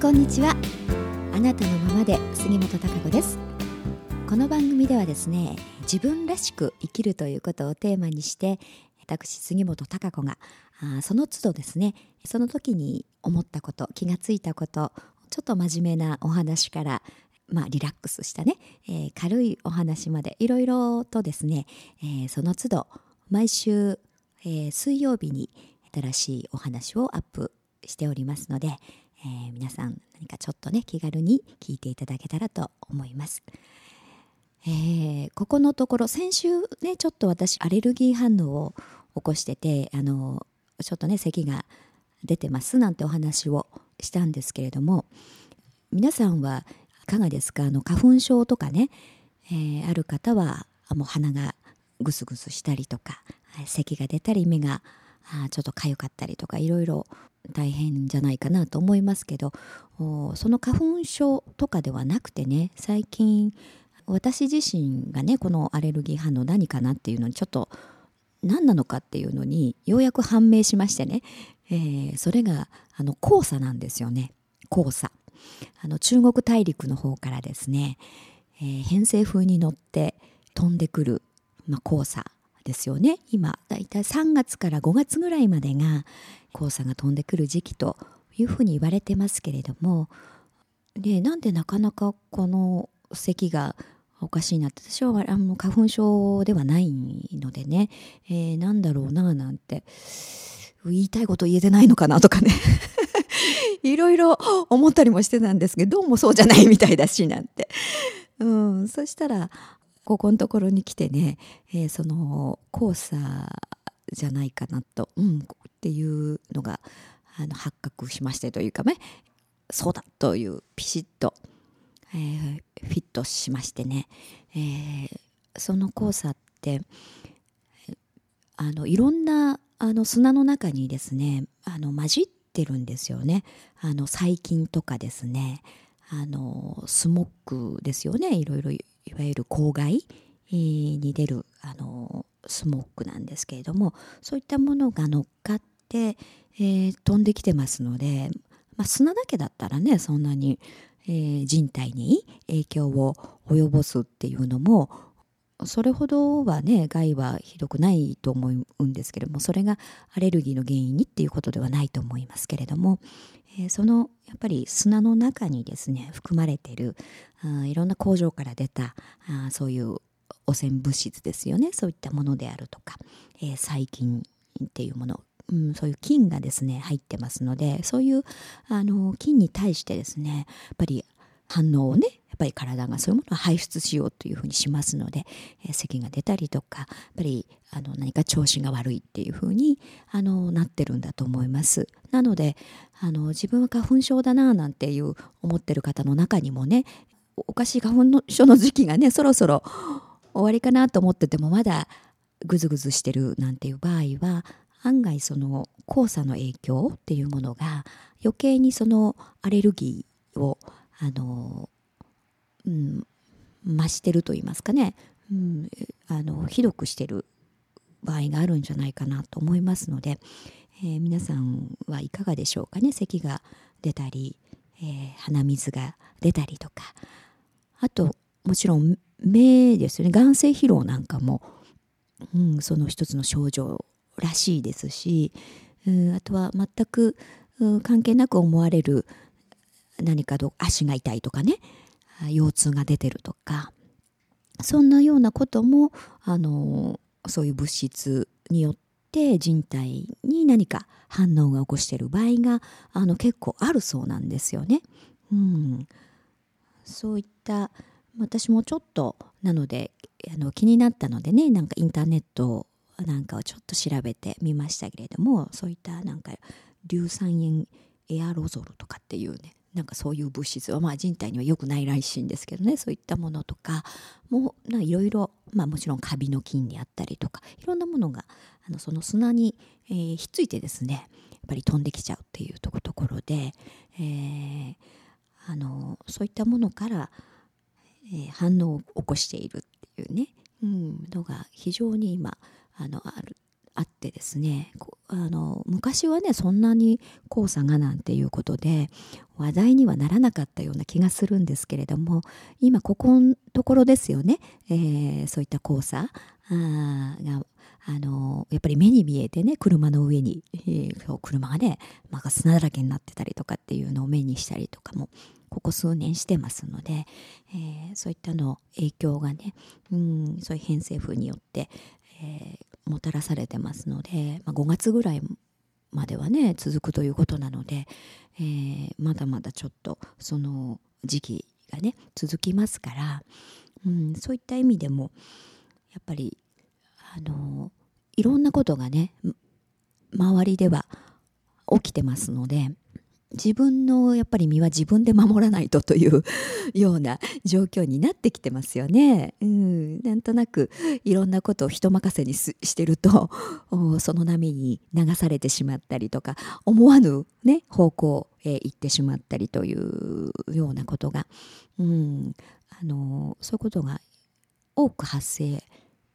こんにちは。あなたのままで杉本孝子です。この番組ではですね自分らしく生きるということをテーマにして私杉本孝子があその都度ですねその時に思ったこと気がついたことちょっと真面目なお話からまあ、リラックスしたね、えー、軽いお話までいろいろとですね、えー、その都度毎週、えー、水曜日に新しいお話をアップしておりますので、えー、皆さん何かちょっとね気軽に聞いていただけたらと思います。えー、ここのところ先週ねちょっと私アレルギー反応を起こしててあのちょっとね咳が出てますなんてお話をしたんですけれども皆さんはいかがですか？あの花粉症とかね、えー、ある方はもう鼻がぐすぐすしたりとか咳が出たり目があちょっと痒かったりとかいろいろ大変じゃないかなと思いますけどその花粉症とかではなくてね最近私自身がねこのアレルギー反応何かなっていうのにちょっと何なのかっていうのにようやく判明しましてね、えー、それがあの黄砂なんですよね。黄砂。あの中国大陸の方からですね、えー、偏西風に乗って飛んでくる、まあ、黄砂。ですよね。今だいたい3月から5月ぐらいまでが黄砂が飛んでくる時期というふうに言われてますけれどもでなんでなかなかこの咳がおかしいなって私はあの花粉症ではないのでね、えー、なんだろうななんて言いたいこと言えてないのかなとかね。いろいろ思ったりもしてたんですけどどうもそうじゃないみたいだしなんて、うん、そしたらここのところに来てね、えー、その黄砂じゃないかなと、うん、っていうのがあの発覚しましてというかねそうだというピシッと、えー、フィットしましてね、えー、その黄砂ってあのいろんなあの砂の中にですねあの混じってるんですよね。あの細菌とかですねあのスモックですよね。いろいろいわゆる公害に出るあのスモックなんですけれどもそういったものが乗っかって、えー、飛んできてますので、まあ、砂だけだったらねそんなに、えー、人体に影響を及ぼすっていうのもそれほどはね害はひどくないと思うんですけれどもそれがアレルギーの原因にっていうことではないと思いますけれども、えー、そのやっぱり砂の中にですね含まれてるあいろんな工場から出たあそういう汚染物質ですよねそういったものであるとか、えー、細菌っていうもの、うん、そういう菌がですね入ってますのでそういうあの菌に対してですねやっぱり反応をねぱり体がそういうものを排出しようというふうにしますので、えー、咳が出たりとかやっぱりあの何か調子が悪いっていうふうにあのなってるんだと思います。なのであの自分は花粉症だななんていう思ってる方の中にもねおかしい花粉症の時期がねそろそろ終わりかなと思っててもまだぐずぐずしてるなんていう場合は案外その黄砂の影響っていうものが余計にそのアレルギーをあの、うん、増してると言いますかね、うん、あのひどくしてる場合があるんじゃないかなと思いますので、えー、皆さんはいかがでしょうかね。咳が出たり、えー、鼻水が出たりとか。あともちろん目ですよね。眼性疲労なんかも、うん、その一つの症状らしいですし、うん、あとは全く、うん、関係なく思われる何かと足が痛いとかね。腰痛が出てるとかそんなようなこともあのそういう物質によって人体に何か反応が起こしている場合があの結構あるそうなんですよね。うん、そういった私もちょっとなのであの気になったのでねなんかインターネットなんかをちょっと調べてみましたけれどもそういったなんか硫酸塩エアロゾルとかっていうねなんかそういう物質はまあ人体には良くないらしいんですけどね。そういったものとかもいろいろまあもちろんカビの菌であったりとかいろんなものがあのその砂に、えー、ひっついてですねやっぱり飛んできちゃうっていうところで、えー、あのそういったものからえー、反応を起こしているっていうね、うん、のが非常に今あのあるあってですねあの昔はねそんなに黄砂がなんていうことで話題にはならなかったような気がするんですけれども今ここのところですよね、えー、そういった黄砂があのやっぱり目に見えてね車の上に、えー、車がね、まあ、砂だらけになってたりとかっていうのを目にしたりとかもここ数年してますので、えー、そういったの影響がね、うん、そういう偏西風によって、えー、もたらされてますので、まあ、5月ぐらいまではね続くということなので、えー、まだまだちょっとその時期がね続きますから、うん、そういった意味でもやっぱりあのいろんなことがね周りでは起きてますので自分のやっぱり身は自分で守らないとという ような状況になってきてますよね。うん、なんとなくいろんなことを人任せにしてると その波に流されてしまったりとか思わぬ、ね、方向へ行ってしまったりというようなことが、うん、あのそういうことが多く発生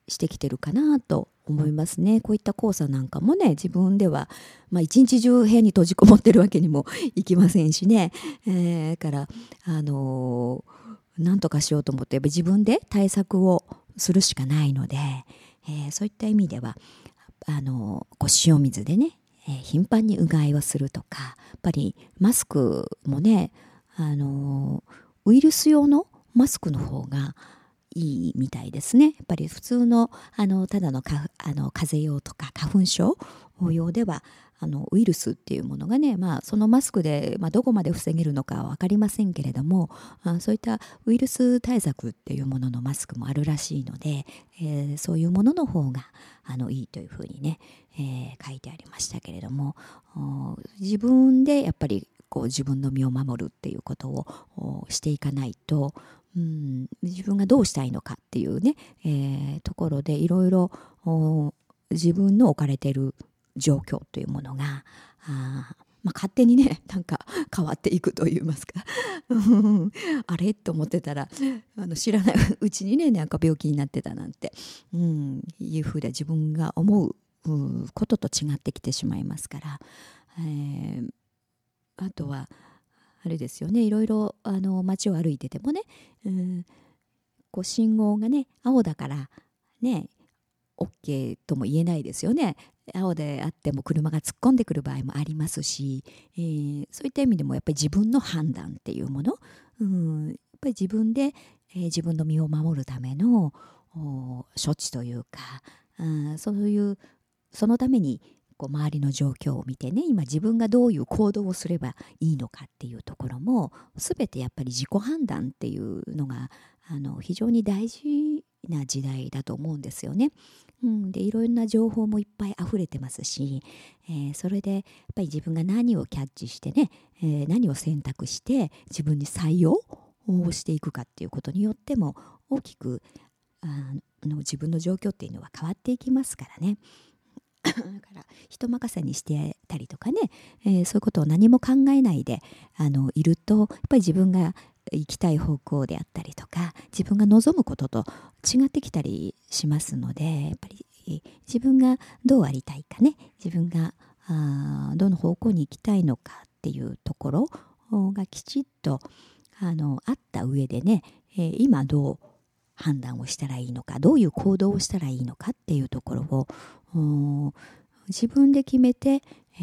してきてるかなと思いますね。こういった黄砂なんかもね自分では、まあ、一日中部屋に閉じこもってるわけにもいきませんしね。えー、からあのー、なんとかしようと思って自分で対策をするしかないので、えー、そういった意味ではあのこう塩水でね、え、頻繁にうがいをするとかやっぱりマスクもねあのウイルス用のマスクの方がいいみたいですね。やっぱり普通のあのただのかあの風邪用とか花粉症用ではあのウイルスっていうものがね、まあ、そのマスクで、まあ、どこまで防げるのかは分かりませんけれどもあそういったウイルス対策っていうもののマスクもあるらしいので、えー、そういうものの方があのいいというふうにね、えー、書いてありましたけれども自分でやっぱりこう自分の身を守るっていうことをしていかないとうん、自分がどうしたいのかっていうね、えー、ところでいろいろ自分の置かれてる状況というものがあまあ、勝手にね なんか変わっていくといいますか。あれ？と思ってたらあの知らない。うちにねなんか病気になってたなんて、うん、いうふうで自分が思うことと違ってきてしまいますから、えー、あとはあれですよね。いろいろあの街を歩いててもね、うん、こう信号がね青だからね OK とも言えないですよね。青であっても車が突っ込んでくる場合もありますし、えー、そういった意味でもやっぱり自分の判断っていうもの、うん、やっぱり自分で、えー、自分の身を守るための処置というか、うん、そういうそのためにこう周りの状況を見てね今自分がどういう行動をすればいいのかっていうところも全てやっぱり自己判断っていうのがあの非常に大事な時代だと思うんですよね。うん、でいろんな情報もいっぱい溢れてますし、えー、それでやっぱり自分が何をキャッチしてね、えー、何を選択して自分に採用をしていくかっていうことによっても大きくあの自分の状況っていうのは変わっていきますからね。だから人任せにしてたりとかね、えー、そういうことを何も考えないであのいるとやっぱり自分が行きたい方向であったりとか自分が望むことと違ってきたりしますのでやっぱり自分がどうありたいかね。自分があどの方向に行きたいのかっていうところがきちっとあのあった上でね、えー、今どう判断をしたらいいのかどういう行動をしたらいいのかっていうところを自分で決めて、え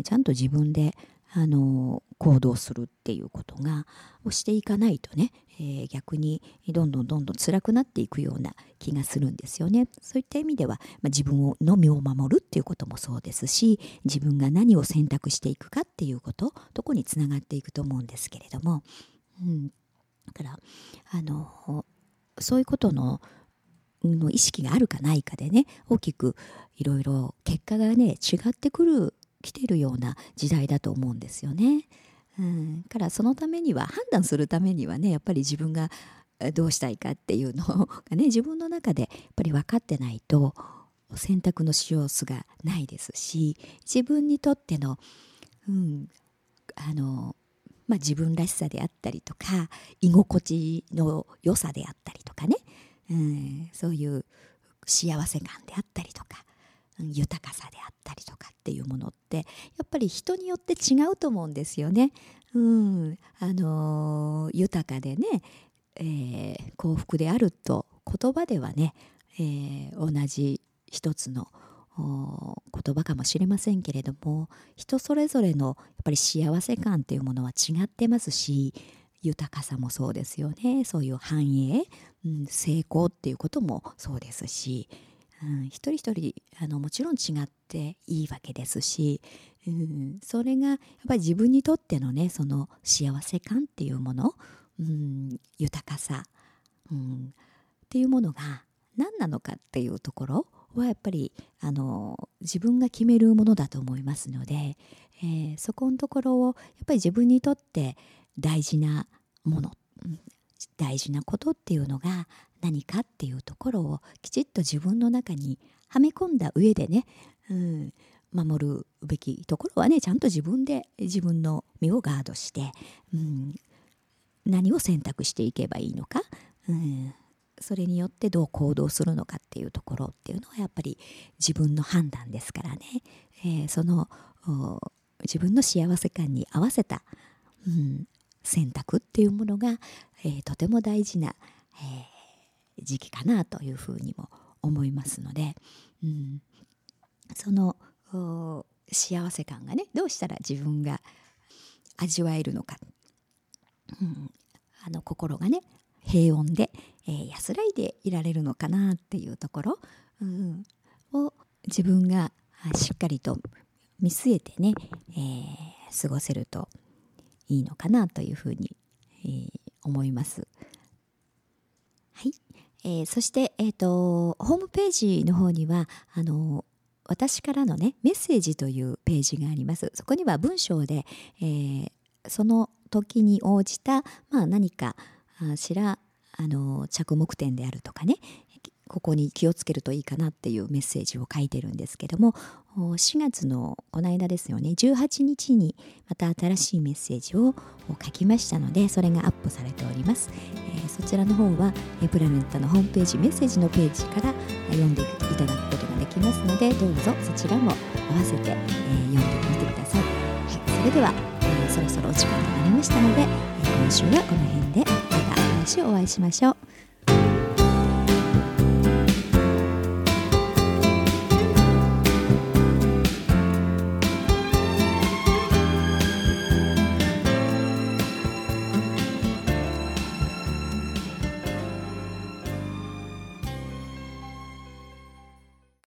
ー、ちゃんと自分であの行動するっていうことがをしていかないとね、えー、逆にどんどんどんどん辛くなっていくような気がするんですよね。そういった意味では、まあ、自分の身を守るっていうこともそうですし自分が何を選択していくかっていうことどこにつながっていくと思うんですけれども、うん、だからあのそういうことのの意識があるかないかでね大きくいろいろ結果がね違ってくる来てるような時代だと思うんですよね。うん、からそのためには判断するためにはねやっぱり自分がどうしたいかっていうのがね 自分の中でやっぱり分かってないと選択のしようすがないですし自分にとっての,、うんあのまあ、自分らしさであったりとか居心地の良さであったりとかね、うん、そういう幸せ感であったりとか、豊かさであったりとかっていうものってやっぱり人によって違うと思うんですよね。うんあのー、豊かでね、えー、幸福であると言葉ではね、えー、同じ一つの言葉かもしれませんけれども人それぞれのやっぱり幸せ感っていうものは違ってますし豊かさもそうですよね。そういう繁栄、うん、成功っていうこともそうですし、うん、一人一人あのもちろん違っていいわけですし、うん、それがやっぱり自分にとってのねその幸せ感っていうもの、うん、豊かさ、うん、っていうものが何なのかっていうところはやっぱりあの自分が決めるものだと思いますので、えー、そこのところをやっぱり自分にとって大事なもの、大事なことっていうのが何かっていうところをきちっと自分の中にはめ込んだ上でね、うん、守るべきところはねちゃんと自分で自分の身をガードして、うん、何を選択していけばいいのか、うん、それによってどう行動するのかっていうところっていうのはやっぱり自分の判断ですからね、えー、その自分の幸せ感に合わせた、うん、選択っていうものが、えー、とても大事な、えー、時期かなというふうにも思いますので、うん、その幸せ感がねどうしたら自分が味わえるのか、うん、あの心がね平穏で、えー、安らいでいられるのかなっていうところ、うん、を自分がしっかりと見据えてね、えー、過ごせるといいのかなというふうに、えー、思います。はい、えー、そして、えーと、ホームページの方にはあの私からのねメッセージというページがあります。そこには文章で、えー、その時に応じた、まあ、何かしらあの着目点であるとかねここに気をつけるといいかなっていうメッセージを書いてるんですけども4月のこの間ですよね18日にまた新しいメッセージを書きましたのでそれがアップされております、えー、そちらの方はプラネッタのホームページメッセージのページから読んでいただくことができますのでどうぞそちらも合わせて、えー、読んでみてください、はい、それでは、えー、そろそろお時間となりましたので、今週はこの辺で。また来週お会いしましょう。